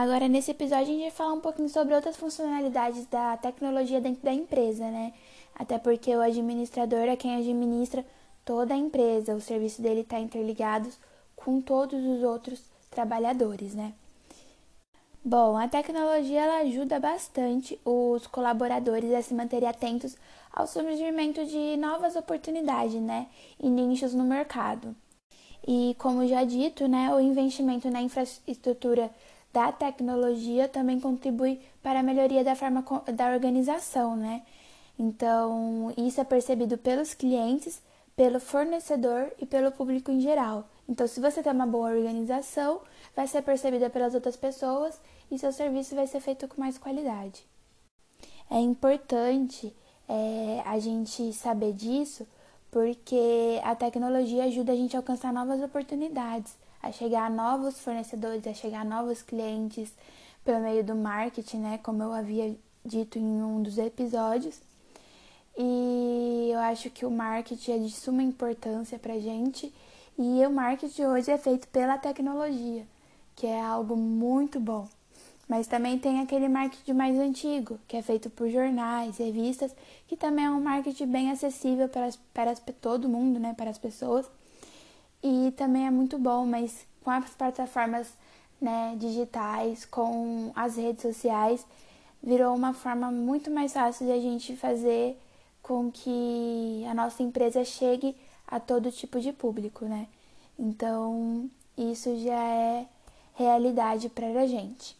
Agora, nesse episódio, a gente vai falar um pouquinho sobre outras funcionalidades da tecnologia dentro da empresa, né? Até porque o administrador é quem administra toda a empresa, o serviço dele está interligado com todos os outros trabalhadores, né? Bom, a tecnologia ela ajuda bastante os colaboradores a se manterem atentos ao surgimento de novas oportunidades, né, e nichos no mercado. E como já dito, né, o investimento na infraestrutura da tecnologia também contribui para a melhoria da forma da organização, né? Então, isso é percebido pelos clientes, pelo fornecedor e pelo público em geral. Então, se você tem uma boa organização, vai ser percebida pelas outras pessoas e seu serviço vai ser feito com mais qualidade. É importante é, a gente saber disso porque a tecnologia ajuda a gente a alcançar novas oportunidades, a chegar a novos fornecedores, a chegar a novos clientes pelo meio do marketing, né? Como eu havia dito em um dos episódios. E eu acho que o marketing é de suma importância para gente e o marketing hoje é feito pela tecnologia, que é algo muito bom. Mas também tem aquele marketing mais antigo, que é feito por jornais, revistas, que também é um marketing bem acessível para, para todo mundo, né, para as pessoas. E também é muito bom, mas com as plataformas né, digitais, com as redes sociais, virou uma forma muito mais fácil de a gente fazer com que a nossa empresa chegue a todo tipo de público, né? Então, isso já é realidade para a gente.